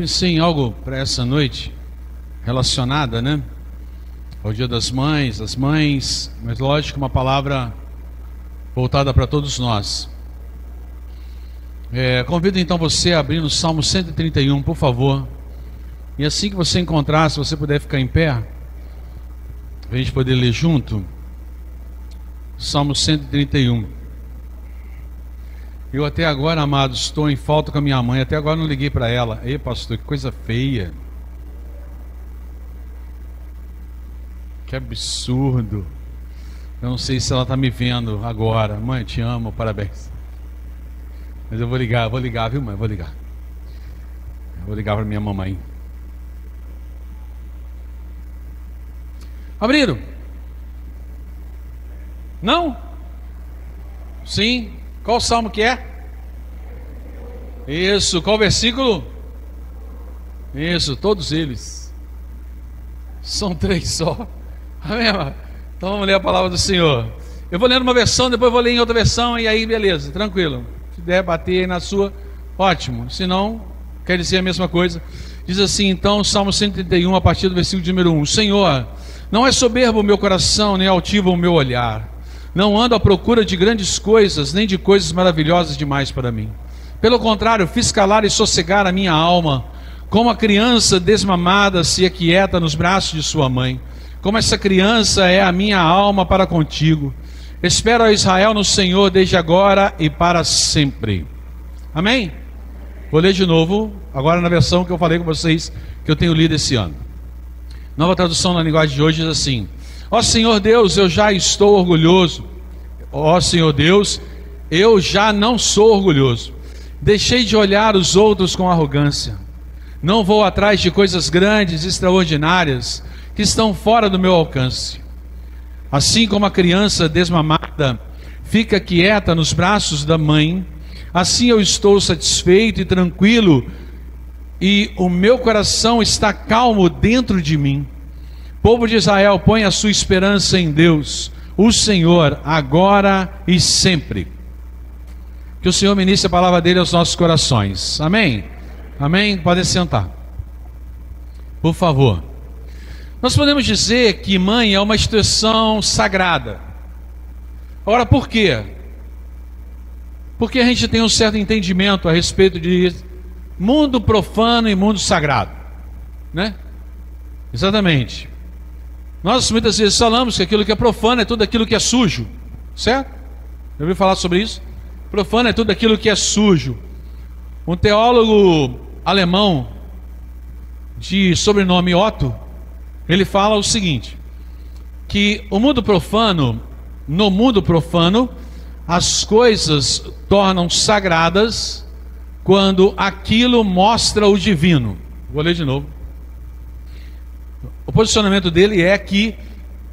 pensei em algo para essa noite relacionada, né? Ao Dia das Mães, as mães, mas lógico, uma palavra voltada para todos nós. É, convido então você a abrir no Salmo 131, por favor. E assim que você encontrar, se você puder ficar em pé, a gente poder ler junto. Salmo 131. Eu até agora, amados, estou em falta com a minha mãe. Até agora não liguei para ela. Ei, pastor, que coisa feia. Que absurdo. Eu não sei se ela está me vendo agora. Mãe, te amo, parabéns. Mas eu vou ligar, vou ligar, viu, mãe? Vou ligar. Eu vou ligar para minha mamãe. Abriram? Não? Sim? Qual salmo que é? Isso, qual versículo? Isso, todos eles. São três só. Amém? Então vamos ler a palavra do Senhor. Eu vou ler uma versão, depois vou ler em outra versão, e aí beleza, tranquilo. Se der bater na sua, ótimo. Se não, quer dizer a mesma coisa. Diz assim, então, Salmo 131, a partir do versículo número 1: Senhor, não é soberbo o meu coração, nem altivo o meu olhar. Não ando à procura de grandes coisas, nem de coisas maravilhosas demais para mim. Pelo contrário, fiz calar e sossegar a minha alma, como a criança desmamada se aquieta nos braços de sua mãe. Como essa criança é a minha alma para contigo. Espero a Israel no Senhor desde agora e para sempre. Amém? Vou ler de novo, agora na versão que eu falei com vocês, que eu tenho lido esse ano. Nova tradução na linguagem de hoje diz assim: Ó Senhor Deus, eu já estou orgulhoso. Ó Senhor Deus, eu já não sou orgulhoso. Deixei de olhar os outros com arrogância. Não vou atrás de coisas grandes, extraordinárias, que estão fora do meu alcance. Assim como a criança desmamada fica quieta nos braços da mãe, assim eu estou satisfeito e tranquilo, e o meu coração está calmo dentro de mim. Povo de Israel, põe a sua esperança em Deus, o Senhor, agora e sempre. Que o Senhor ministre a palavra dele aos nossos corações. Amém? Amém? Podem sentar. Por favor. Nós podemos dizer que mãe é uma instituição sagrada. Ora, por quê? Porque a gente tem um certo entendimento a respeito de mundo profano e mundo sagrado, né? Exatamente. Nós muitas vezes falamos que aquilo que é profano é tudo aquilo que é sujo, certo? Já ouviu falar sobre isso? Profano é tudo aquilo que é sujo. Um teólogo alemão de sobrenome Otto, ele fala o seguinte: que o mundo profano, no mundo profano, as coisas tornam sagradas quando aquilo mostra o divino. Vou ler de novo. O posicionamento dele é que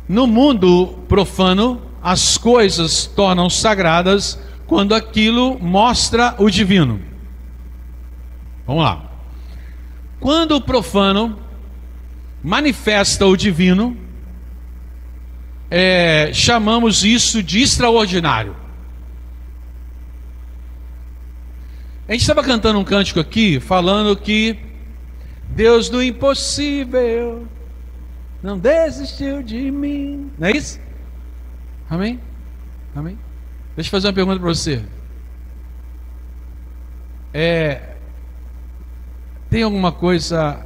no mundo profano as coisas tornam sagradas quando aquilo mostra o divino. Vamos lá. Quando o profano manifesta o divino, é, chamamos isso de extraordinário. A gente estava cantando um cântico aqui, falando que Deus do impossível não desistiu de mim. Não é isso? Amém? Amém? Deixa eu fazer uma pergunta para você. É, tem alguma coisa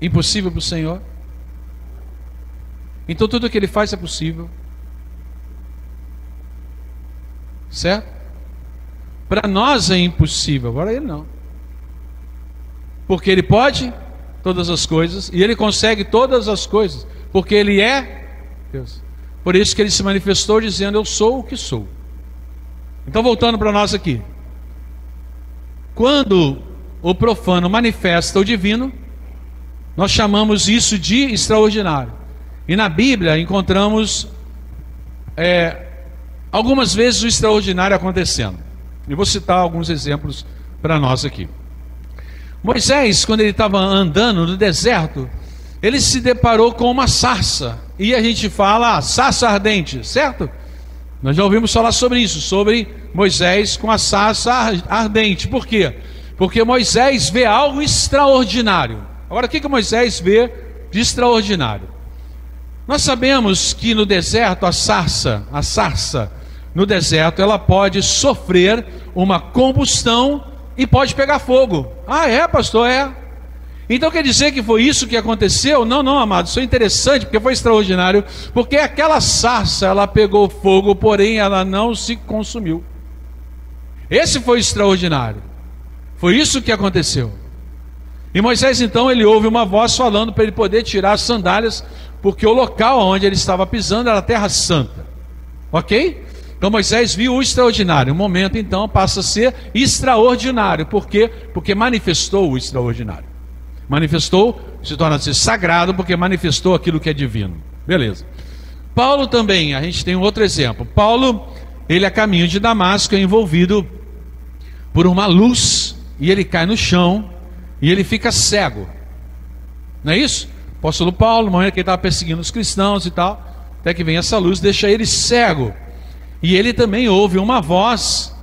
impossível para o Senhor? Então tudo o que Ele faz é possível. Certo? Para nós é impossível, agora Ele não. Porque Ele pode todas as coisas e Ele consegue todas as coisas, porque Ele é Deus. Por isso que Ele se manifestou dizendo: Eu sou o que sou. Então, voltando para nós aqui. Quando o profano manifesta o divino, nós chamamos isso de extraordinário. E na Bíblia encontramos é, algumas vezes o extraordinário acontecendo. E vou citar alguns exemplos para nós aqui. Moisés, quando ele estava andando no deserto, ele se deparou com uma sarça. E a gente fala ah, sarça ardente, certo? Nós já ouvimos falar sobre isso, sobre Moisés com a sarça ardente. Por quê? Porque Moisés vê algo extraordinário. Agora, o que, que Moisés vê de extraordinário? Nós sabemos que no deserto a sarça, a sarça no deserto, ela pode sofrer uma combustão e pode pegar fogo. Ah, é, pastor? É. Então quer dizer que foi isso que aconteceu? Não, não, amado, isso é interessante, porque foi extraordinário, porque aquela sarça, ela pegou fogo, porém ela não se consumiu. Esse foi extraordinário. Foi isso que aconteceu. E Moisés então ele ouve uma voz falando para ele poder tirar as sandálias, porque o local onde ele estava pisando era a terra santa. OK? Então Moisés viu o extraordinário. O momento então passa a ser extraordinário. Por quê? Porque manifestou o extraordinário. Manifestou, se torna-se sagrado porque manifestou aquilo que é divino. Beleza. Paulo também, a gente tem um outro exemplo. Paulo, ele a caminho de Damasco é envolvido por uma luz e ele cai no chão e ele fica cego. Não é isso? Apóstolo Paulo, no momento que ele estava perseguindo os cristãos e tal, até que vem essa luz, deixa ele cego. E ele também ouve uma voz,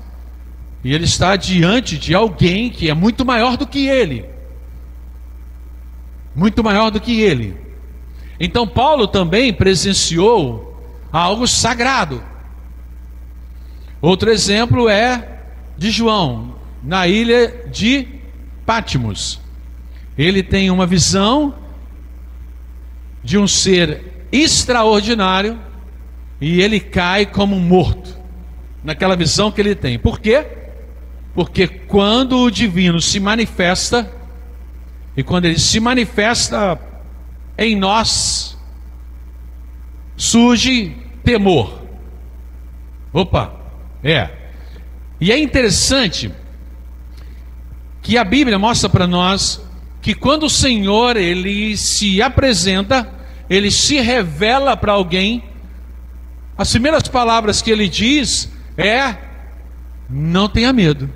e ele está diante de alguém que é muito maior do que ele. Muito maior do que ele. Então Paulo também presenciou algo sagrado. Outro exemplo é de João, na ilha de Pátimos. Ele tem uma visão de um ser extraordinário e ele cai como morto naquela visão que ele tem. Por quê? Porque quando o divino se manifesta e quando ele se manifesta em nós, surge temor. Opa, é. E é interessante que a Bíblia mostra para nós que quando o Senhor ele se apresenta, ele se revela para alguém, as primeiras palavras que ele diz é: não tenha medo.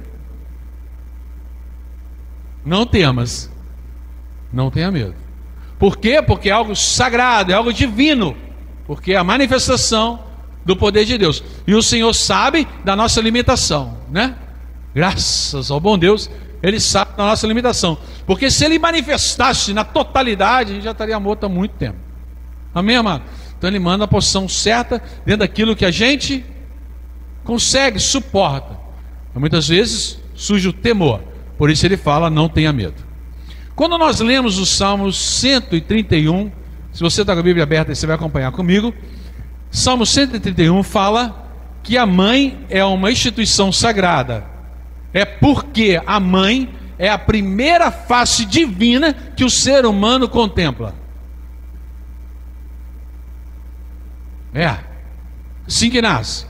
Não temas. Não tenha medo. Por quê? Porque é algo sagrado, é algo divino. Porque é a manifestação do poder de Deus. E o Senhor sabe da nossa limitação, né? Graças ao bom Deus, ele sabe da nossa limitação. Porque se ele manifestasse na totalidade, a gente já estaria morto há muito tempo. Amém, amado? Então ele manda a posição certa dentro daquilo que a gente consegue, suporta. Mas muitas vezes surge o temor. Por isso ele fala: não tenha medo. Quando nós lemos o Salmo 131, se você está com a Bíblia aberta, você vai acompanhar comigo. Salmo 131 fala que a mãe é uma instituição sagrada é porque a mãe é a primeira face divina que o ser humano contempla. É, assim que nasce.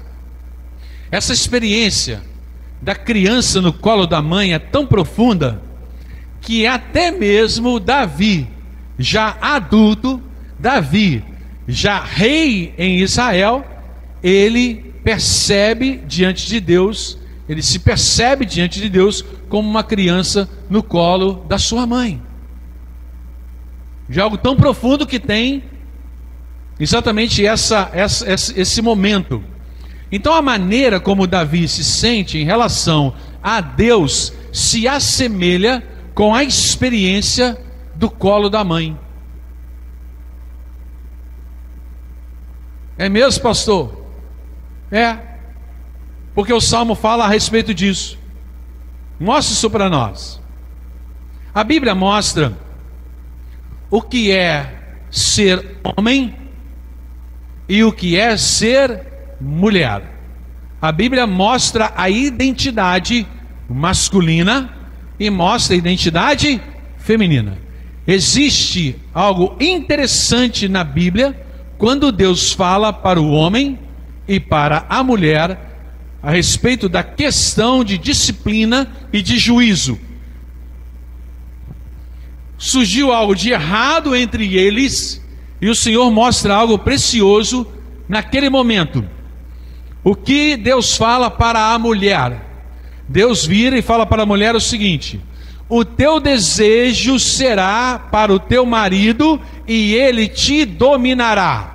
Essa experiência da criança no colo da mãe é tão profunda que até mesmo Davi, já adulto, Davi, já rei em Israel, ele percebe diante de Deus ele se percebe diante de Deus como uma criança no colo da sua mãe. De algo tão profundo que tem exatamente essa, essa, esse momento. Então, a maneira como Davi se sente em relação a Deus se assemelha com a experiência do colo da mãe. É mesmo, pastor? É. Porque o salmo fala a respeito disso. Mostra isso para nós. A Bíblia mostra o que é ser homem e o que é ser mulher. A Bíblia mostra a identidade masculina e mostra a identidade feminina. Existe algo interessante na Bíblia quando Deus fala para o homem e para a mulher a respeito da questão de disciplina e de juízo. Surgiu algo de errado entre eles e o Senhor mostra algo precioso naquele momento. O que Deus fala para a mulher? Deus vira e fala para a mulher o seguinte: O teu desejo será para o teu marido e ele te dominará.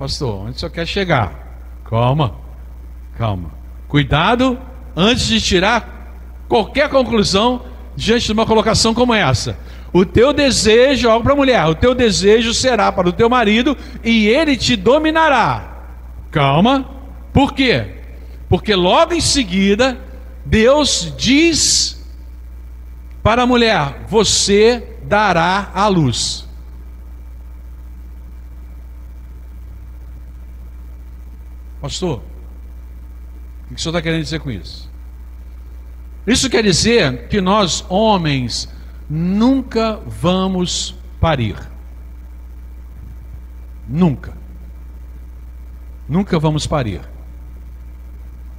pastor, onde o senhor quer chegar? Calma, calma. Cuidado antes de tirar qualquer conclusão diante de uma colocação como essa. O teu desejo, algo para a mulher, o teu desejo será para o teu marido e ele te dominará. Calma, por quê? Porque logo em seguida, Deus diz para a mulher: Você dará a luz. Pastor, o que o senhor está querendo dizer com isso? Isso quer dizer que nós, homens, nunca vamos parir. Nunca. Nunca vamos parir.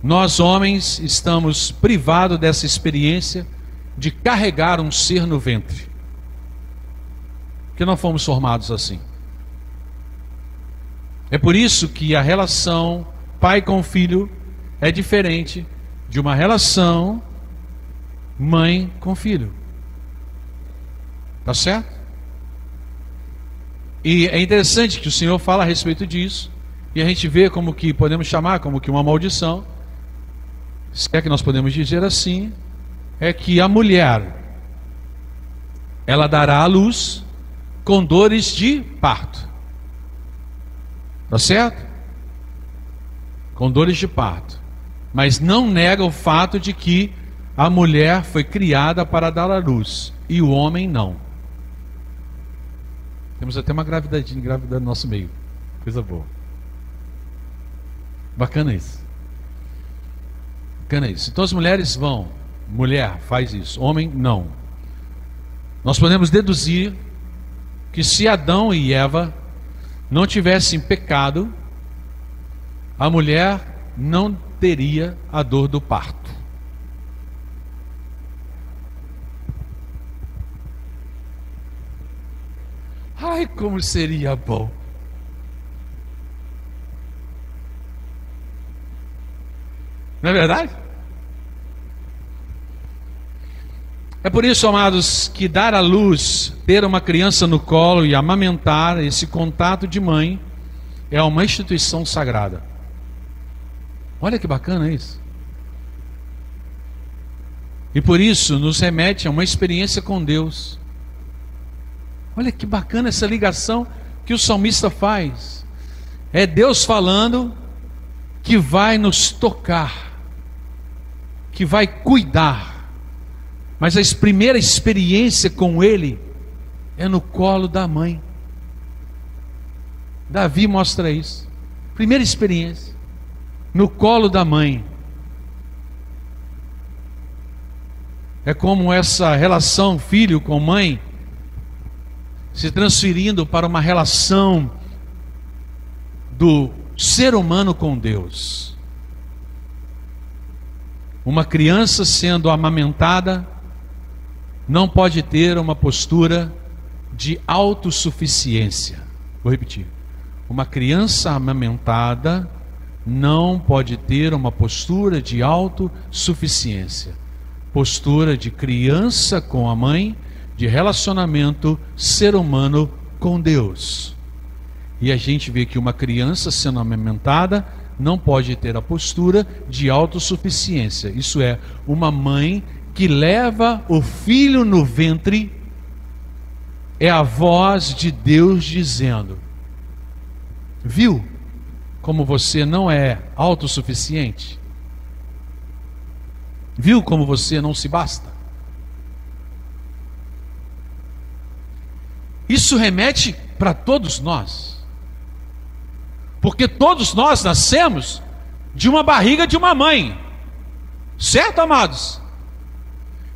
Nós, homens, estamos privados dessa experiência de carregar um ser no ventre. Porque não fomos formados assim. É por isso que a relação pai com filho é diferente de uma relação mãe com filho. Tá certo? E é interessante que o Senhor fala a respeito disso, e a gente vê como que podemos chamar como que uma maldição. Se é que nós podemos dizer assim, é que a mulher ela dará à luz com dores de parto. Tá certo? Com dores de parto. Mas não nega o fato de que a mulher foi criada para dar à luz e o homem não. Temos até uma gravidadinha grávida no nosso meio. Coisa boa. Bacana isso. Bacana isso. Então as mulheres vão. Mulher faz isso. Homem, não. Nós podemos deduzir que se Adão e Eva não tivessem pecado, a mulher não teria a dor do parto. Ai, como seria bom. Não é verdade? É por isso, amados, que dar à luz, ter uma criança no colo e amamentar, esse contato de mãe, é uma instituição sagrada. Olha que bacana isso. E por isso nos remete a uma experiência com Deus. Olha que bacana essa ligação que o salmista faz. É Deus falando que vai nos tocar, que vai cuidar mas a primeira experiência com ele é no colo da mãe. Davi mostra isso. Primeira experiência, no colo da mãe. É como essa relação filho com mãe se transferindo para uma relação do ser humano com Deus. Uma criança sendo amamentada não pode ter uma postura de autossuficiência. Vou repetir. Uma criança amamentada não pode ter uma postura de autossuficiência. Postura de criança com a mãe, de relacionamento ser humano com Deus. E a gente vê que uma criança sendo amamentada não pode ter a postura de autossuficiência. Isso é, uma mãe que leva o filho no ventre é a voz de Deus dizendo: Viu como você não é autossuficiente? Viu como você não se basta? Isso remete para todos nós. Porque todos nós nascemos de uma barriga de uma mãe. Certo, amados?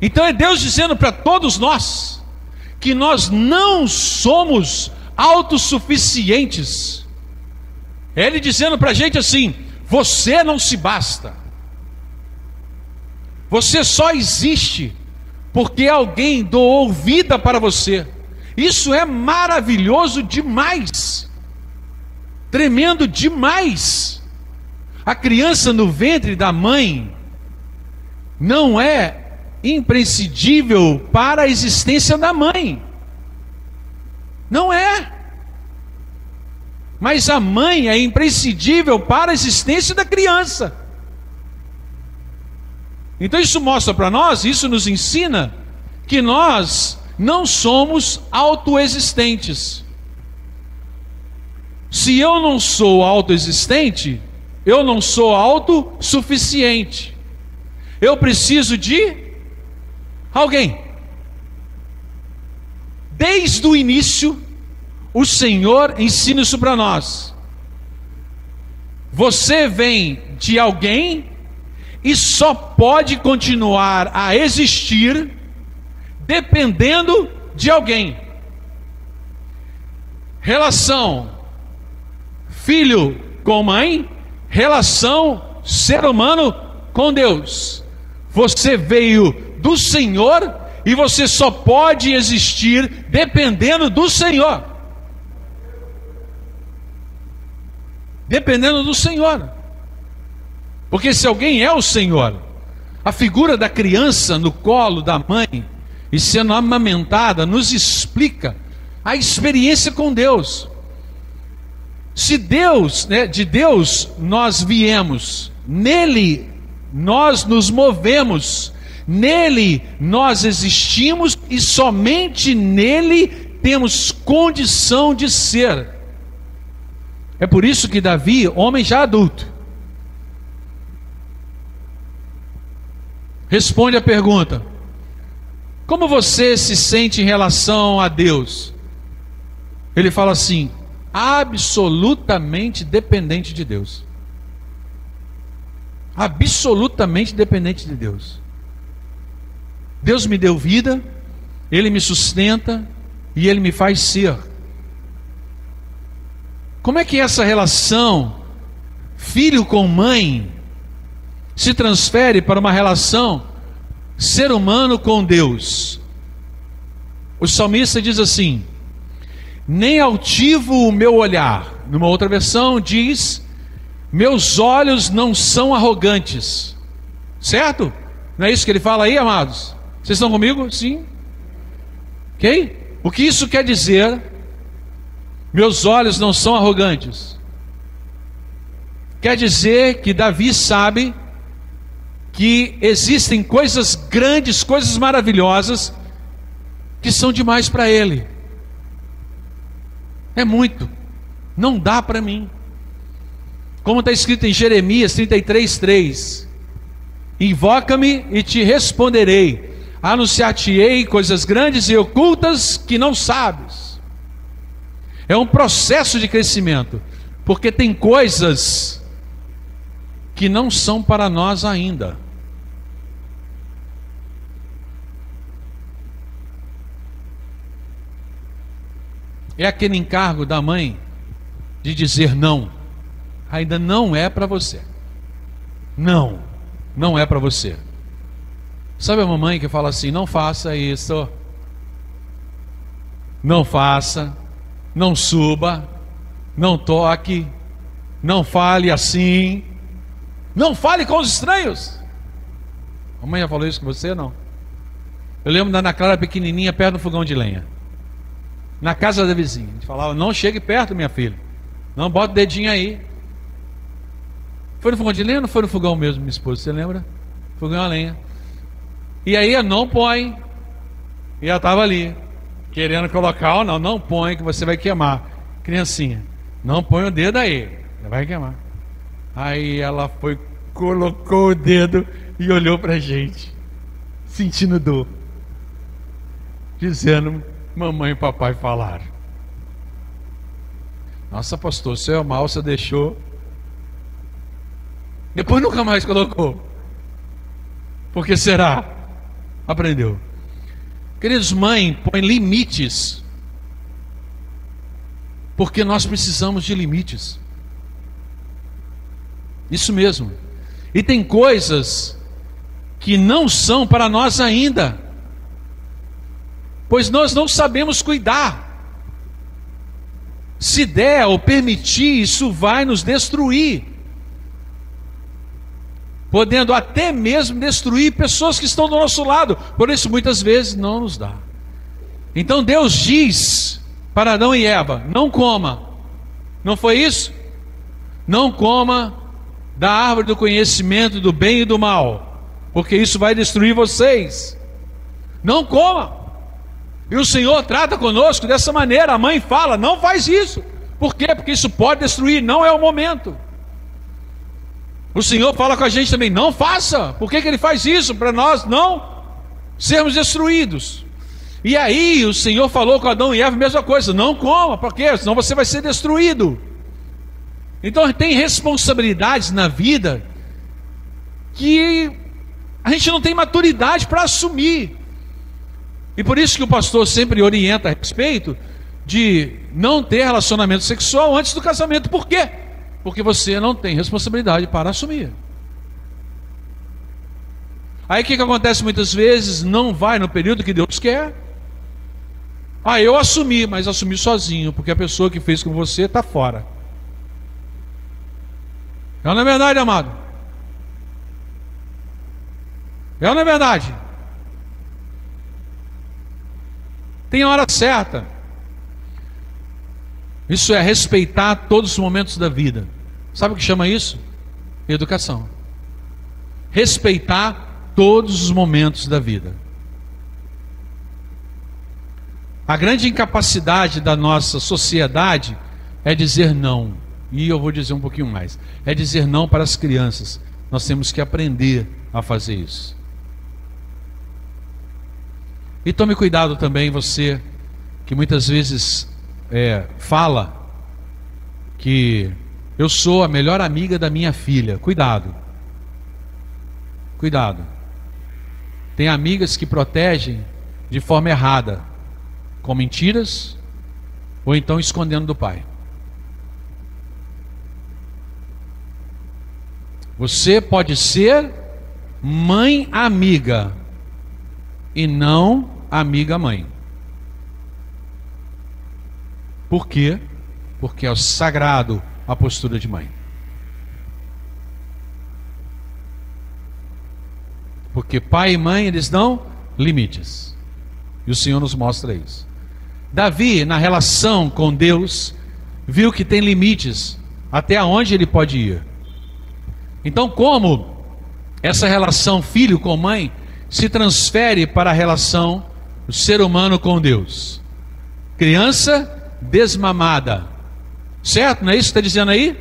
Então é Deus dizendo para todos nós que nós não somos autossuficientes. É Ele dizendo para a gente assim: você não se basta. Você só existe porque alguém doou vida para você. Isso é maravilhoso demais. Tremendo demais. A criança no ventre da mãe não é imprescindível para a existência da mãe. Não é. Mas a mãe é imprescindível para a existência da criança. Então isso mostra para nós, isso nos ensina que nós não somos autoexistentes. Se eu não sou autoexistente, eu não sou autossuficiente. Eu preciso de alguém. Desde o início, o Senhor ensina isso para nós. Você vem de alguém e só pode continuar a existir dependendo de alguém. Relação filho com mãe, relação ser humano com Deus. Você veio do Senhor e você só pode existir dependendo do Senhor. Dependendo do Senhor. Porque se alguém é o Senhor, a figura da criança no colo da mãe e sendo amamentada nos explica a experiência com Deus. Se Deus, né, de Deus nós viemos, nele nós nos movemos, nele nós existimos e somente nele temos condição de ser. É por isso que Davi, homem já adulto, responde a pergunta: Como você se sente em relação a Deus? Ele fala assim: absolutamente dependente de Deus. Absolutamente dependente de Deus. Deus me deu vida, Ele me sustenta e Ele me faz ser. Como é que essa relação, filho com mãe, se transfere para uma relação ser humano com Deus. O salmista diz assim: Nem altivo o meu olhar. Numa outra versão diz: Meus olhos não são arrogantes. Certo? Não é isso que ele fala aí, amados? Vocês estão comigo? Sim. Ok? O que isso quer dizer? Meus olhos não são arrogantes. Quer dizer que Davi sabe que existem coisas grandes, coisas maravilhosas, que são demais para ele. É muito, não dá para mim. Como está escrito em Jeremias 33, 3: Invoca-me e te responderei, anunciar-te-ei coisas grandes e ocultas que não sabes. É um processo de crescimento, porque tem coisas que não são para nós ainda. É aquele encargo da mãe de dizer não. Ainda não é para você. Não, não é para você. Sabe a mamãe que fala assim: não faça isso, não faça, não suba, não toque, não fale assim, não fale com os estranhos. A mãe já falou isso com você? Não. Eu lembro da Ana Clara pequenininha perto do fogão de lenha na casa da vizinha. Gente falava: Não chegue perto, minha filha. Não bota o dedinho aí. Foi no fogão de lenha ou foi no fogão mesmo, minha esposa? Você lembra? Fogão a lenha. E aí, não põe. E ela estava ali, querendo colocar não. Não põe, que você vai queimar. Criancinha, não põe o dedo aí, vai queimar. Aí ela foi, colocou o dedo e olhou para gente, sentindo dor, dizendo: mamãe e papai falaram. Nossa, pastor, seu mal você deixou. Depois nunca mais colocou. Por que será? Aprendeu. Queridos, mãe, põe limites. Porque nós precisamos de limites. Isso mesmo. E tem coisas que não são para nós ainda pois nós não sabemos cuidar. Se der ou permitir, isso vai nos destruir, podendo até mesmo destruir pessoas que estão do nosso lado, por isso muitas vezes não nos dá. Então Deus diz para Adão e Eva: não coma, não foi isso? Não coma da árvore do conhecimento do bem e do mal. porque isso vai destruir vocês. Não coma. E o Senhor trata conosco dessa maneira. A mãe fala: não faz isso. Por quê? Porque isso pode destruir, não é o momento. O Senhor fala com a gente também: não faça. Por que, que Ele faz isso? Para nós não sermos destruídos. E aí o Senhor falou com Adão e Eva a mesma coisa: não coma, porque senão você vai ser destruído. Então tem responsabilidades na vida que a gente não tem maturidade para assumir. E por isso que o pastor sempre orienta a respeito de não ter relacionamento sexual antes do casamento. Por quê? Porque você não tem responsabilidade para assumir. Aí o que, que acontece muitas vezes? Não vai no período que Deus quer. Ah, eu assumi, mas assumi sozinho, porque a pessoa que fez com você está fora. É ou não é verdade, amado? É ou não é verdade? Tem a hora certa. Isso é respeitar todos os momentos da vida. Sabe o que chama isso? Educação. Respeitar todos os momentos da vida. A grande incapacidade da nossa sociedade é dizer não. E eu vou dizer um pouquinho mais: é dizer não para as crianças. Nós temos que aprender a fazer isso. E tome cuidado também, você que muitas vezes é, fala que eu sou a melhor amiga da minha filha. Cuidado. Cuidado. Tem amigas que protegem de forma errada, com mentiras ou então escondendo do pai. Você pode ser mãe amiga e não amiga mãe. Por quê? Porque é o sagrado a postura de mãe. Porque pai e mãe, eles dão limites. E o Senhor nos mostra isso. Davi, na relação com Deus, viu que tem limites até onde ele pode ir. Então, como essa relação filho com mãe se transfere para a relação do ser humano com Deus? Criança desmamada, certo? Não é isso que está dizendo aí?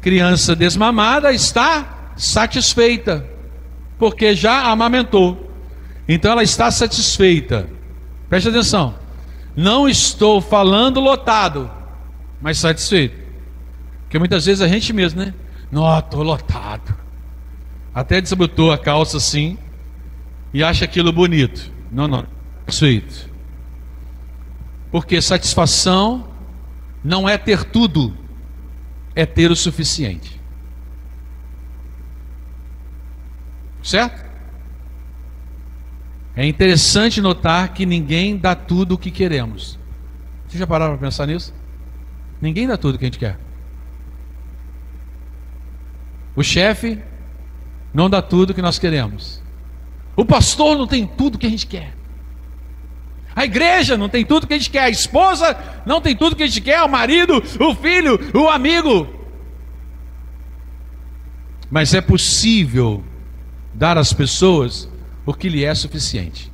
Criança desmamada está satisfeita porque já amamentou. Então ela está satisfeita. Preste atenção. Não estou falando lotado, mas satisfeito. Porque muitas vezes a gente mesmo, né? Não, estou lotado. Até desabotou a calça assim e acha aquilo bonito. Não, não. Satisfeito. Porque satisfação não é ter tudo, é ter o suficiente. Certo? É interessante notar que ninguém dá tudo o que queremos. Vocês já pararam para pensar nisso? Ninguém dá tudo o que a gente quer. O chefe não dá tudo o que nós queremos. O pastor não tem tudo o que a gente quer. A igreja não tem tudo que a gente quer. A esposa não tem tudo que a gente quer. O marido, o filho, o amigo. Mas é possível dar às pessoas o que lhe é suficiente.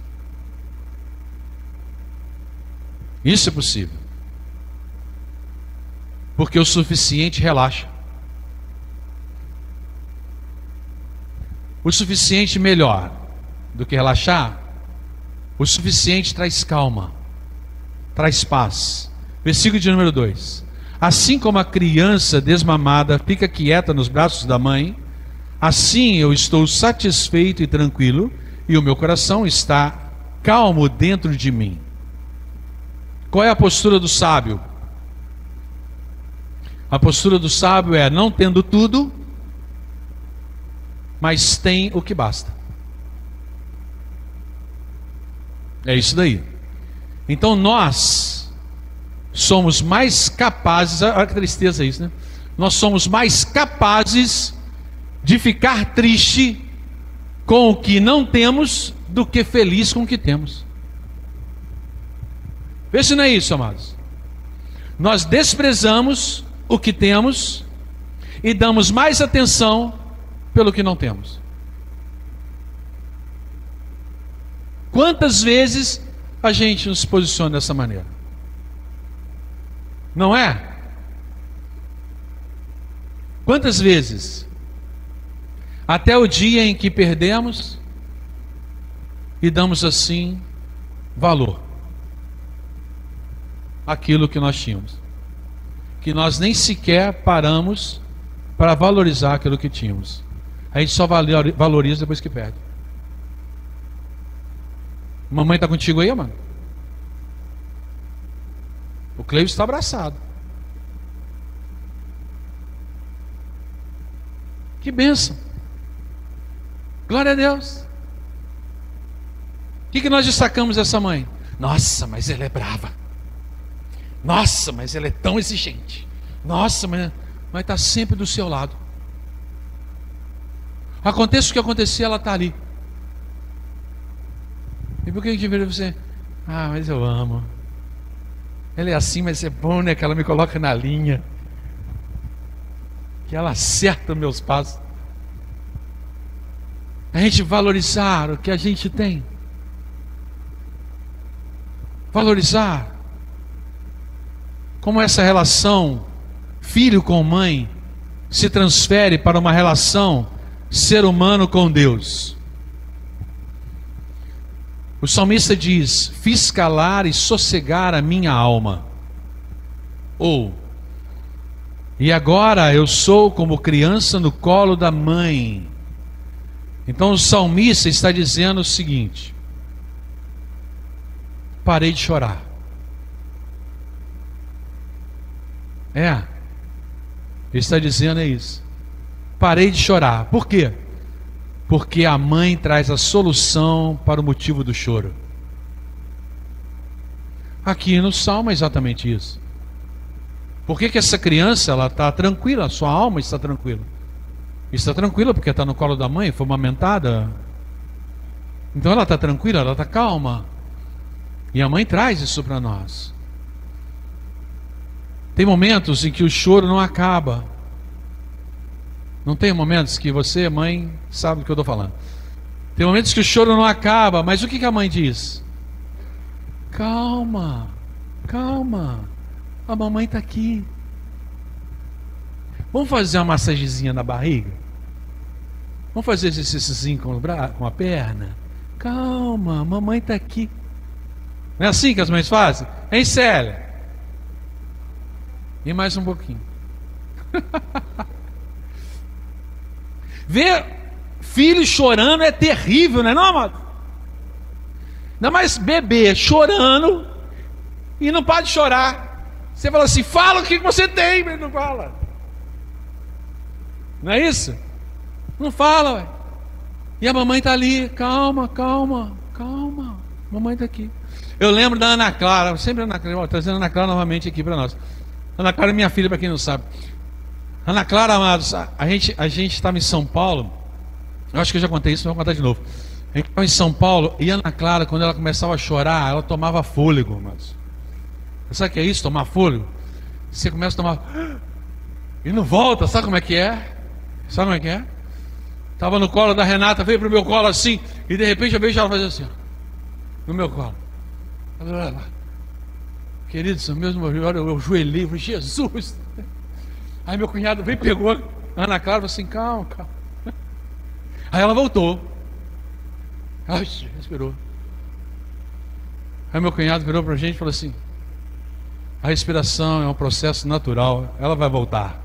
Isso é possível. Porque o suficiente relaxa. O suficiente melhor do que relaxar. O suficiente traz calma, traz paz. Versículo de número 2: Assim como a criança desmamada fica quieta nos braços da mãe, Assim eu estou satisfeito e tranquilo, e o meu coração está calmo dentro de mim. Qual é a postura do sábio? A postura do sábio é não tendo tudo, mas tem o que basta. É isso daí. Então nós somos mais capazes, olha que tristeza isso, né? Nós somos mais capazes de ficar triste com o que não temos do que feliz com o que temos. Vê se não é isso, amados. Nós desprezamos o que temos e damos mais atenção pelo que não temos. Quantas vezes a gente nos posiciona dessa maneira? Não é? Quantas vezes? Até o dia em que perdemos e damos assim valor aquilo que nós tínhamos. Que nós nem sequer paramos para valorizar aquilo que tínhamos. A gente só valoriza depois que perde. Mamãe está contigo aí, mano? O Cleio está abraçado. Que bênção. Glória a Deus. O que, que nós destacamos dessa mãe? Nossa, mas ela é brava. Nossa, mas ela é tão exigente. Nossa, mas está sempre do seu lado. Aconteça o que acontecer, ela está ali. E por que a gente vira você? Ah, mas eu amo. Ela é assim, mas é bom, né? Que ela me coloca na linha. Que ela acerta meus passos. A gente valorizar o que a gente tem. Valorizar. Como essa relação filho com mãe se transfere para uma relação ser humano com Deus. O salmista diz: Fiz calar e sossegar a minha alma. Ou, e agora eu sou como criança no colo da mãe. Então o salmista está dizendo o seguinte: Parei de chorar. É, ele está dizendo é isso. Parei de chorar. Por quê? Porque a mãe traz a solução para o motivo do choro. Aqui no Salmo é exatamente isso. Por que, que essa criança ela está tranquila? Sua alma está tranquila. Está tranquila porque está no colo da mãe, foi amamentada. Então ela está tranquila, ela está calma. E a mãe traz isso para nós. Tem momentos em que o choro não acaba. Não tem momentos que você, mãe, sabe do que eu estou falando. Tem momentos que o choro não acaba, mas o que, que a mãe diz? Calma, calma, a mamãe está aqui. Vamos fazer uma massagenzinha na barriga? Vamos fazer exercíciozinho com, com a perna? Calma, a mamãe está aqui. Não é assim que as mães fazem? Hein, Célia? E mais um pouquinho. Ver filho chorando é terrível, não é não, amado? Ainda mais bebê chorando e não pode chorar. Você fala assim, fala o que você tem, mas não fala. Não é isso? Não fala, ué. E a mamãe está ali, calma, calma, calma. Mamãe está aqui. Eu lembro da Ana Clara, sempre Ana Clara, trazendo Ana Clara novamente aqui para nós. Ana Clara é minha filha, para quem não sabe. Ana Clara, amados, a gente a gente estava em São Paulo. Eu acho que eu já contei isso, mas vou contar de novo. A gente estava em São Paulo e Ana Clara, quando ela começava a chorar, ela tomava fôlego, amados. Sabe o que é isso? Tomar fôlego? Você começa a tomar. E não volta, sabe como é que é? Sabe como é que é? Estava no colo da Renata, veio para o meu colo assim, e de repente eu vejo ela fazer assim, no meu colo. Queridos, mesmo eu, eu falei, Jesus. Aí meu cunhado veio, pegou a Ana Clara e falou assim: calma, calma. Aí ela voltou. Ai, respirou. Aí meu cunhado virou para a gente e falou assim: a respiração é um processo natural, ela vai voltar.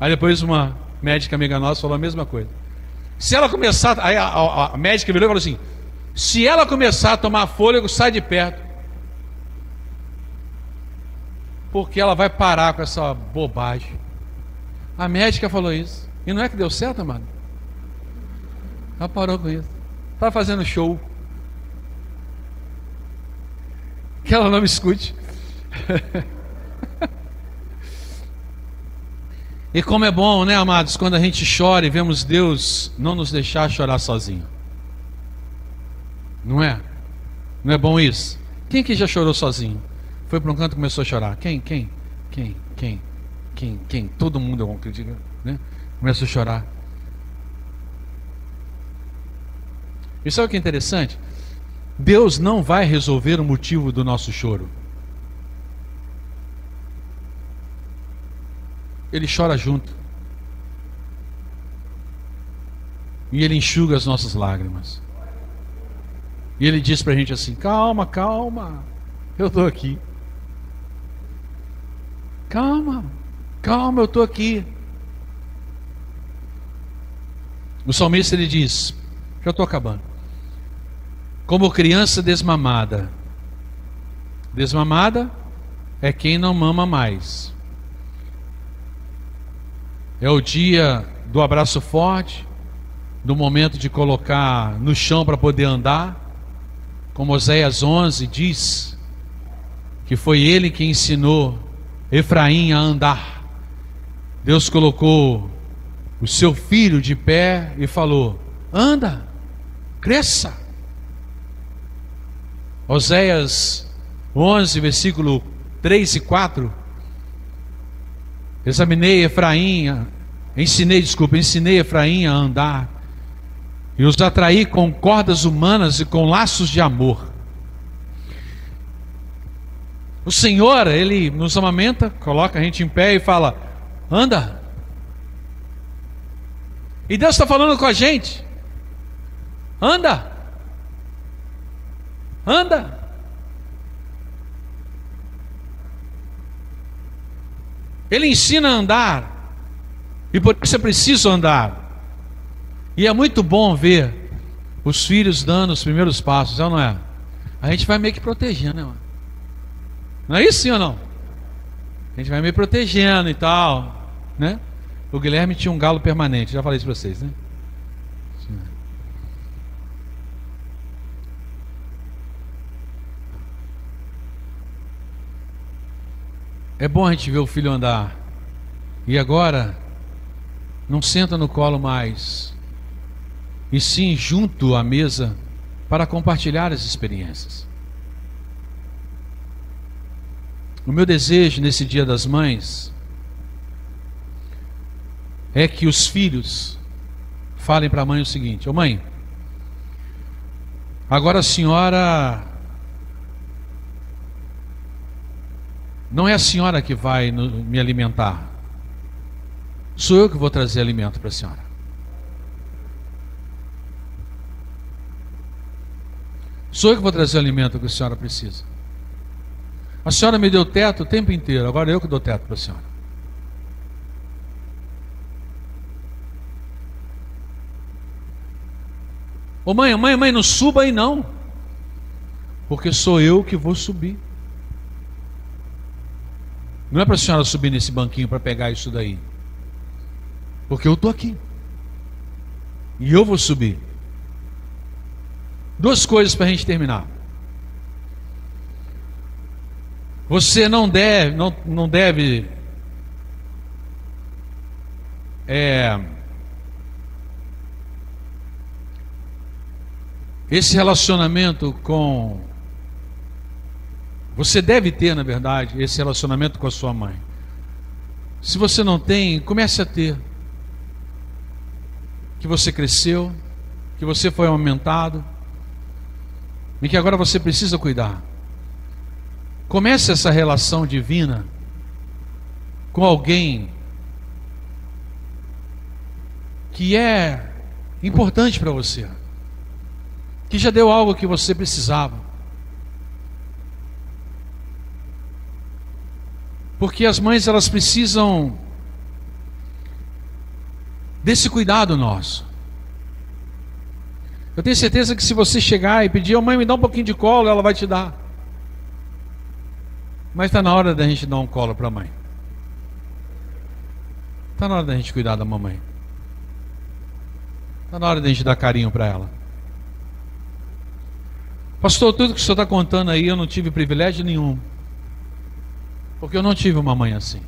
Aí depois uma médica amiga nossa falou a mesma coisa. Se ela começar, aí a, a, a médica virou e falou assim: se ela começar a tomar fôlego, sai de perto porque ela vai parar com essa bobagem. A médica falou isso. E não é que deu certo, amado? Ela parou com isso. Estava fazendo show. Que ela não me escute. e como é bom, né, amados, quando a gente chora e vemos Deus não nos deixar chorar sozinho. Não é? Não é bom isso? Quem que já chorou sozinho? Foi para um canto e começou a chorar. Quem? Quem? Quem? Quem? Quem? Quem? Todo mundo, eu acredito, né? Começou a chorar. E sabe o que é interessante? Deus não vai resolver o motivo do nosso choro. Ele chora junto. E ele enxuga as nossas lágrimas. E ele diz para a gente assim: calma, calma, eu estou aqui. Calma, calma, eu estou aqui. O salmista ele diz: já estou acabando. Como criança desmamada. Desmamada é quem não mama mais. É o dia do abraço forte, do momento de colocar no chão para poder andar. Como Oséias 11 diz, que foi ele que ensinou Efraim a andar. Deus colocou o seu filho de pé e falou: anda, cresça. Oséias 11, versículo 3 e 4. Examinei Efraim, ensinei, desculpa, ensinei Efraim a andar e os atraí com cordas humanas e com laços de amor. O Senhor, Ele nos amamenta, coloca a gente em pé e fala: anda. E Deus está falando com a gente: anda. Anda. Ele ensina a andar. E por isso é preciso andar. E é muito bom ver os filhos dando os primeiros passos, é ou não é? A gente vai meio que protegendo, né, mano? Não é isso sim ou não? A gente vai meio protegendo e tal, né? O Guilherme tinha um galo permanente, já falei isso para vocês, né? É bom a gente ver o filho andar. E agora, não senta no colo mais, e sim junto à mesa para compartilhar as experiências. O meu desejo nesse Dia das Mães é que os filhos falem para a mãe o seguinte: Ô oh, mãe, agora a senhora Não é a senhora que vai me alimentar. Sou eu que vou trazer alimento para a senhora. Sou eu que vou trazer o alimento que a senhora precisa. A senhora me deu teto o tempo inteiro, agora eu que dou teto para a senhora. Ô mãe, mãe, mãe, não suba aí não. Porque sou eu que vou subir. Não é para a senhora subir nesse banquinho para pegar isso daí. Porque eu estou aqui. E eu vou subir. Duas coisas para a gente terminar. Você não deve, não, não deve é, esse relacionamento com você deve ter, na verdade, esse relacionamento com a sua mãe. Se você não tem, comece a ter. Que você cresceu, que você foi aumentado, e que agora você precisa cuidar. Comece essa relação divina com alguém que é importante para você, que já deu algo que você precisava. Porque as mães elas precisam desse cuidado nosso. Eu tenho certeza que se você chegar e pedir, oh, mãe, me dá um pouquinho de colo, ela vai te dar. Mas está na hora da gente dar um colo para a mãe. Está na hora da gente cuidar da mamãe. Está na hora da gente dar carinho para ela. Pastor, tudo que o senhor está contando aí, eu não tive privilégio nenhum. Porque eu não tive uma mãe assim.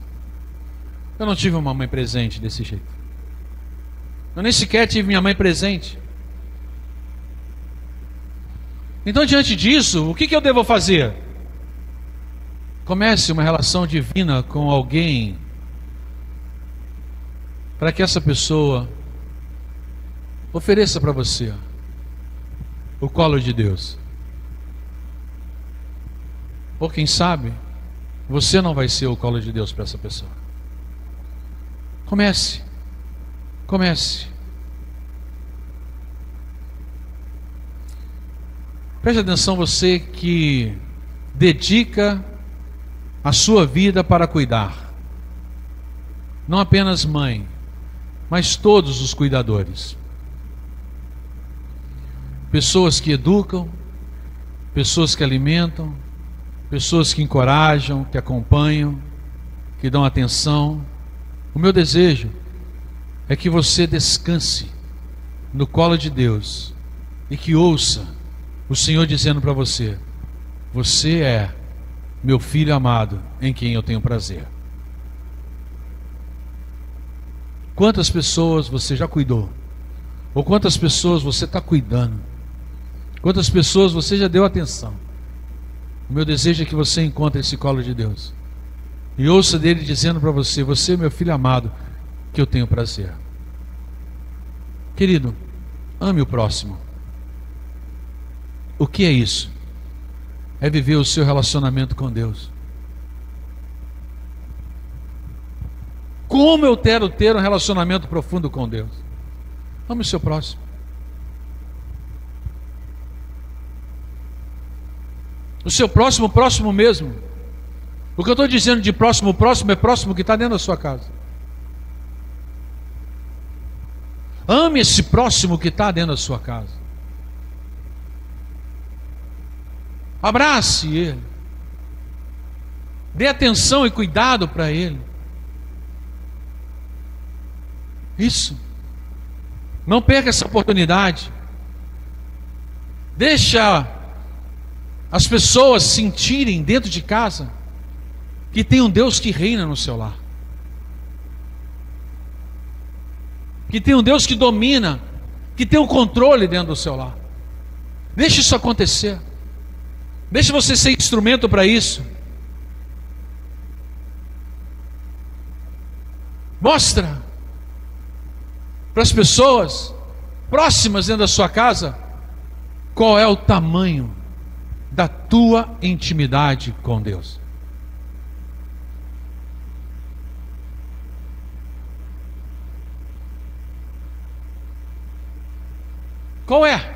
Eu não tive uma mãe presente desse jeito. Eu nem sequer tive minha mãe presente. Então, diante disso, o que, que eu devo fazer? Comece uma relação divina com alguém, para que essa pessoa ofereça para você o colo de Deus. Ou quem sabe, você não vai ser o colo de Deus para essa pessoa. Comece. Comece. Preste atenção, você que dedica a sua vida para cuidar. Não apenas mãe, mas todos os cuidadores. Pessoas que educam, pessoas que alimentam, pessoas que encorajam, que acompanham, que dão atenção. O meu desejo é que você descanse no colo de Deus e que ouça o Senhor dizendo para você: Você é meu filho amado em quem eu tenho prazer. Quantas pessoas você já cuidou? Ou quantas pessoas você está cuidando? Quantas pessoas você já deu atenção? O meu desejo é que você encontre esse colo de Deus. E ouça dele dizendo para você: Você é meu filho amado, que eu tenho prazer. Querido, ame o próximo. O que é isso? É viver o seu relacionamento com Deus. Como eu quero ter um relacionamento profundo com Deus? Ame o seu próximo. O seu próximo, próximo mesmo. O que eu estou dizendo de próximo, próximo é próximo que está dentro da sua casa. Ame esse próximo que está dentro da sua casa. Abrace ele. Dê atenção e cuidado para ele. Isso. Não perca essa oportunidade. Deixa as pessoas sentirem dentro de casa que tem um Deus que reina no seu lar. Que tem um Deus que domina, que tem o um controle dentro do seu lar. Deixe isso acontecer. Deixe você ser instrumento para isso. Mostra para as pessoas próximas dentro da sua casa qual é o tamanho da tua intimidade com Deus. Qual é?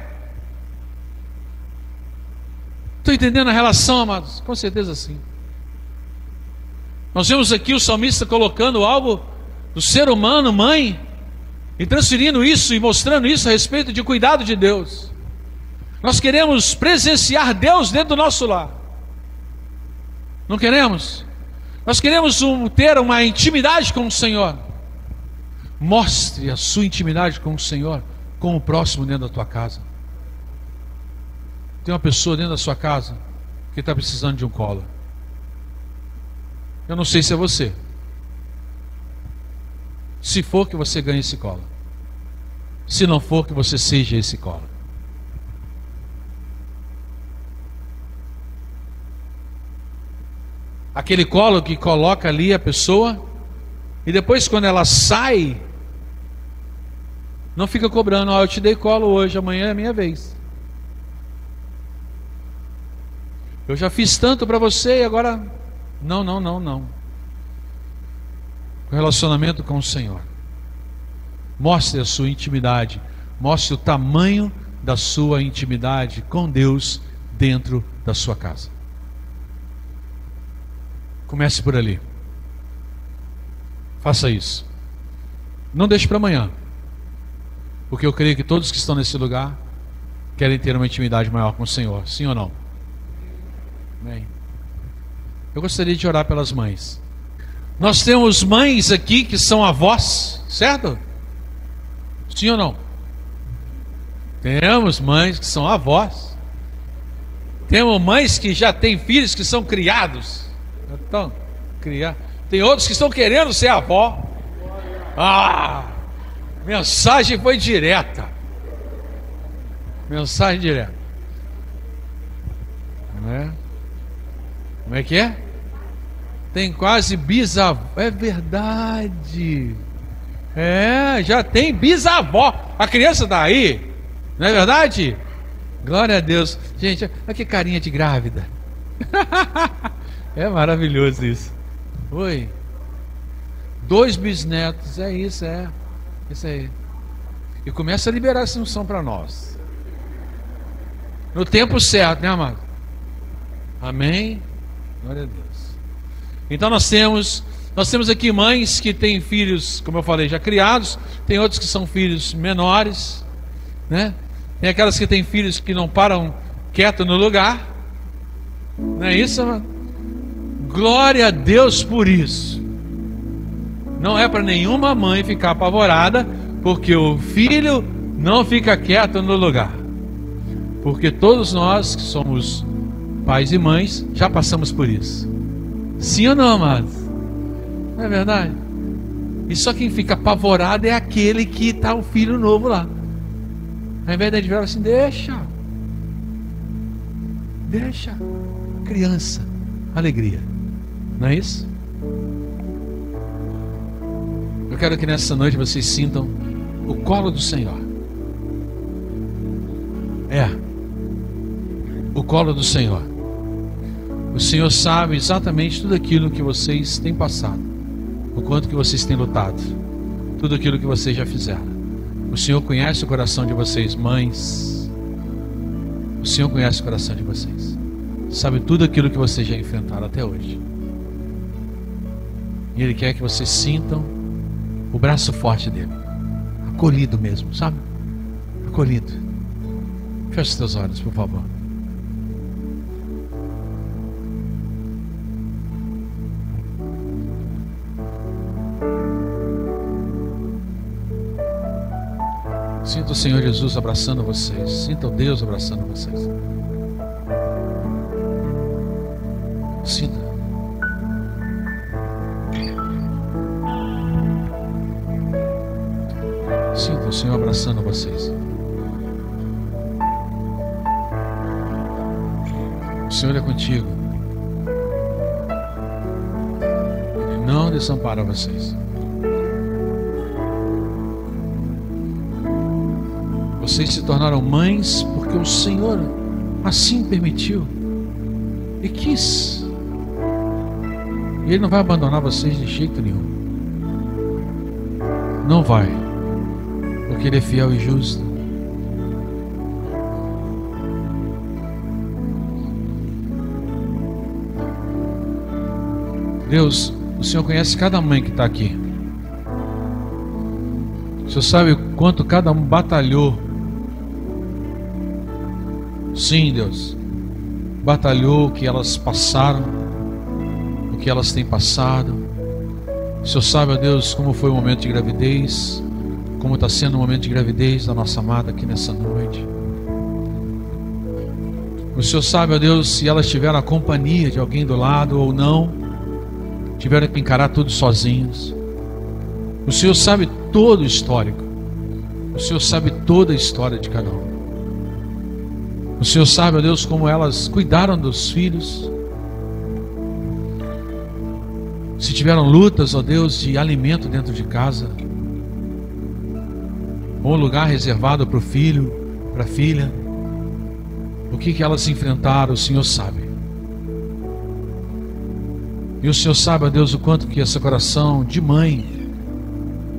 Estou entendendo a relação, amados? Com certeza sim. Nós vemos aqui o salmista colocando algo do ser humano, mãe, e transferindo isso e mostrando isso a respeito de cuidado de Deus. Nós queremos presenciar Deus dentro do nosso lar. Não queremos? Nós queremos um, ter uma intimidade com o Senhor. Mostre a sua intimidade com o Senhor, com o próximo dentro da tua casa. Tem uma pessoa dentro da sua casa que está precisando de um colo. Eu não sei se é você. Se for que você ganhe esse colo. Se não for que você seja esse colo. Aquele colo que coloca ali a pessoa e depois quando ela sai, não fica cobrando, ó, oh, eu te dei colo hoje, amanhã é minha vez. Eu já fiz tanto para você e agora. Não, não, não, não. O relacionamento com o Senhor. Mostre a sua intimidade. Mostre o tamanho da sua intimidade com Deus dentro da sua casa. Comece por ali. Faça isso. Não deixe para amanhã. Porque eu creio que todos que estão nesse lugar querem ter uma intimidade maior com o Senhor. Sim ou não? Amém. Eu gostaria de orar pelas mães. Nós temos mães aqui que são avós, certo? Sim ou não? Temos mães que são avós. Temos mães que já têm filhos que são criados. Então, criar. Tem outros que estão querendo ser avó. Ah! Mensagem foi direta. Mensagem direta. Não é? Como é que é? Tem quase bisavó. É verdade. É, já tem bisavó. A criança está aí, não é verdade? Glória a Deus. Gente, olha que carinha de grávida. é maravilhoso isso. Oi. Dois bisnetos, é isso, é. Isso aí. E começa a liberar essa unção para nós. No tempo certo, né, amado? Amém? Glória a Deus. Então nós temos, nós temos aqui mães que têm filhos, como eu falei, já criados, tem outros que são filhos menores, né? Tem aquelas que têm filhos que não param quieto no lugar. Não é isso? Glória a Deus por isso. Não é para nenhuma mãe ficar apavorada, porque o filho não fica quieto no lugar. Porque todos nós que somos pais e mães já passamos por isso. Sim ou não, amados? Não é verdade? E só quem fica apavorado é aquele que está o filho novo lá. Ao invés de falar assim, deixa. Deixa. Criança. Alegria. Não é isso? Eu quero que nessa noite vocês sintam o colo do Senhor. É. O colo do Senhor. O Senhor sabe exatamente tudo aquilo que vocês têm passado, o quanto que vocês têm lutado, tudo aquilo que vocês já fizeram. O Senhor conhece o coração de vocês, mães. O Senhor conhece o coração de vocês. Sabe tudo aquilo que vocês já enfrentaram até hoje. E Ele quer que vocês sintam o braço forte dele. Acolhido mesmo, sabe? Acolhido. Feche os teus olhos, por favor. Sinta o Senhor Jesus abraçando vocês. Sinta o Deus abraçando vocês. Sinta. Sinta o Senhor abraçando vocês. O Senhor é contigo. Ele não desampara vocês. Vocês se tornaram mães porque o Senhor assim permitiu e quis. E Ele não vai abandonar vocês de jeito nenhum. Não vai, porque Ele é fiel e justo. Deus, o Senhor conhece cada mãe que está aqui. O Senhor sabe quanto cada um batalhou Sim, Deus. Batalhou o que elas passaram, o que elas têm passado. O Senhor sabe, ó Deus, como foi o momento de gravidez, como está sendo o momento de gravidez da nossa amada aqui nessa noite. O Senhor sabe, ó Deus, se elas tiveram a companhia de alguém do lado ou não, tiveram que encarar tudo sozinhos. O Senhor sabe todo o histórico. O Senhor sabe toda a história de cada um. O Senhor sabe, ó Deus, como elas cuidaram dos filhos. Se tiveram lutas, ó Deus, de alimento dentro de casa, ou lugar reservado para o filho, para a filha, o que, que elas enfrentaram, o Senhor sabe. E o Senhor sabe, ó Deus, o quanto que esse coração de mãe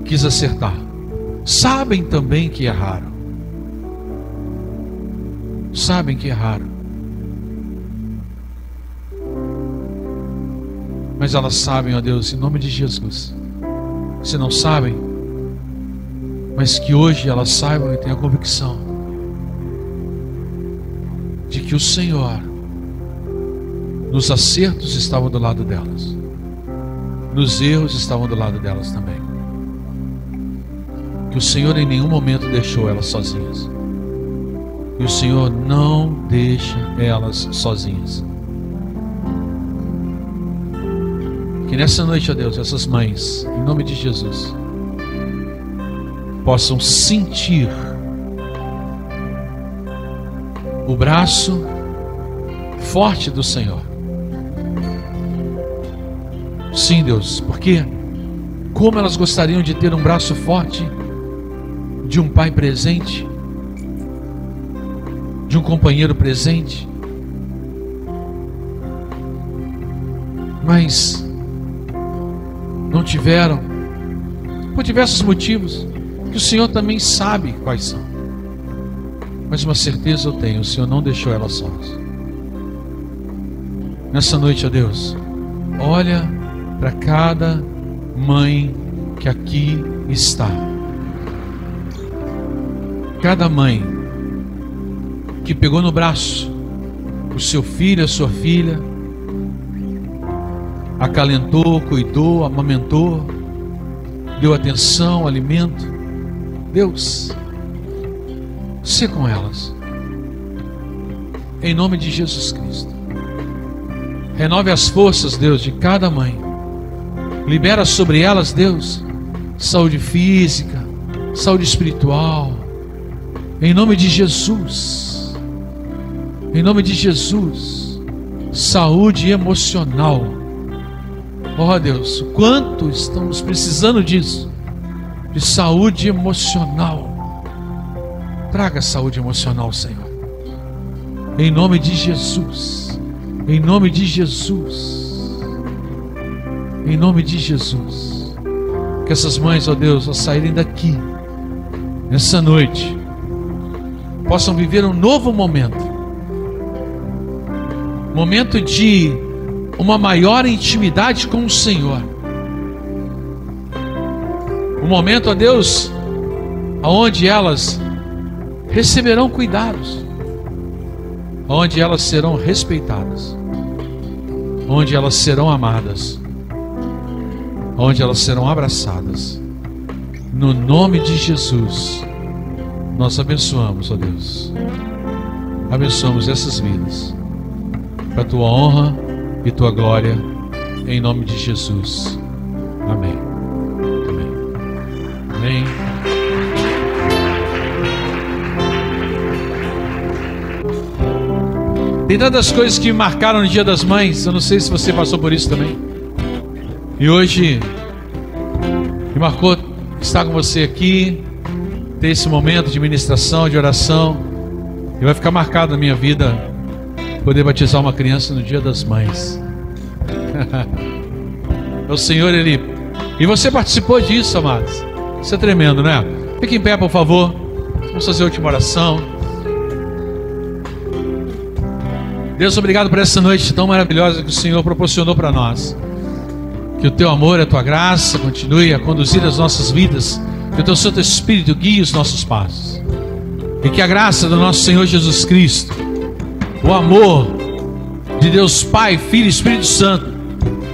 quis acertar. Sabem também que erraram sabem que erraram. Mas elas sabem, ó Deus, em nome de Jesus. Se não sabem, mas que hoje elas saibam e tenham a convicção de que o Senhor, nos acertos, estava do lado delas, nos erros, estavam do lado delas também. Que o Senhor em nenhum momento deixou elas sozinhas. E o Senhor não deixa elas sozinhas. Que nessa noite, ó Deus, essas mães, em nome de Jesus, possam sentir o braço forte do Senhor. Sim, Deus, porque como elas gostariam de ter um braço forte de um pai presente de um companheiro presente. Mas não tiveram, por diversos motivos, que o Senhor também sabe quais são. Mas uma certeza eu tenho: o Senhor não deixou elas sós. Nessa noite, ó Deus, olha para cada mãe que aqui está. Cada mãe que pegou no braço o seu filho, a sua filha, acalentou, cuidou, amamentou, deu atenção, alimento. Deus, se com elas. Em nome de Jesus Cristo. Renove as forças, Deus, de cada mãe. Libera sobre elas, Deus, saúde física, saúde espiritual. Em nome de Jesus. Em nome de Jesus. Saúde emocional. Ó oh, Deus, quanto estamos precisando disso. De saúde emocional. Traga saúde emocional, Senhor. Em nome de Jesus. Em nome de Jesus. Em nome de Jesus. Que essas mães, ó Deus, ao saírem daqui, nessa noite, possam viver um novo momento. Momento de uma maior intimidade com o Senhor. Um momento, ó Deus, onde elas receberão cuidados onde elas serão respeitadas, onde elas serão amadas, onde elas serão abraçadas. No nome de Jesus, nós abençoamos, ó Deus. Abençoamos essas vidas, para a tua honra e tua glória, em nome de Jesus. Amém. Amém. Amém. Tem tantas coisas que marcaram no Dia das Mães. Eu não sei se você passou por isso também. E hoje me marcou estar com você aqui, ter esse momento de ministração, de oração. E vai ficar marcado na minha vida poder batizar uma criança no Dia das Mães. o Senhor, Ele. E você participou disso, amados. Isso é tremendo, né? Fique em pé, por favor. Vamos fazer a última oração. Deus, obrigado por essa noite tão maravilhosa que o Senhor proporcionou para nós. Que o teu amor, a tua graça continue a conduzir as nossas vidas. Que o teu Santo Espírito guie os nossos passos. E que a graça do nosso Senhor Jesus Cristo, o amor de Deus Pai, Filho e Espírito Santo,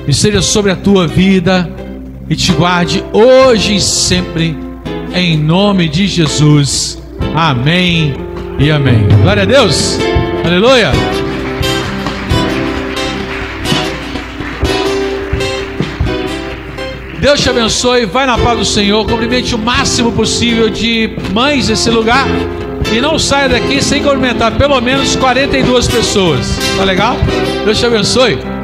esteja sobre a tua vida e te guarde hoje e sempre, em nome de Jesus. Amém e amém. Glória a Deus. Aleluia. Deus te abençoe, vai na paz do Senhor, cumprimente o máximo possível de mães nesse lugar e não saia daqui sem cumprimentar pelo menos 42 pessoas. Tá legal? Deus te abençoe.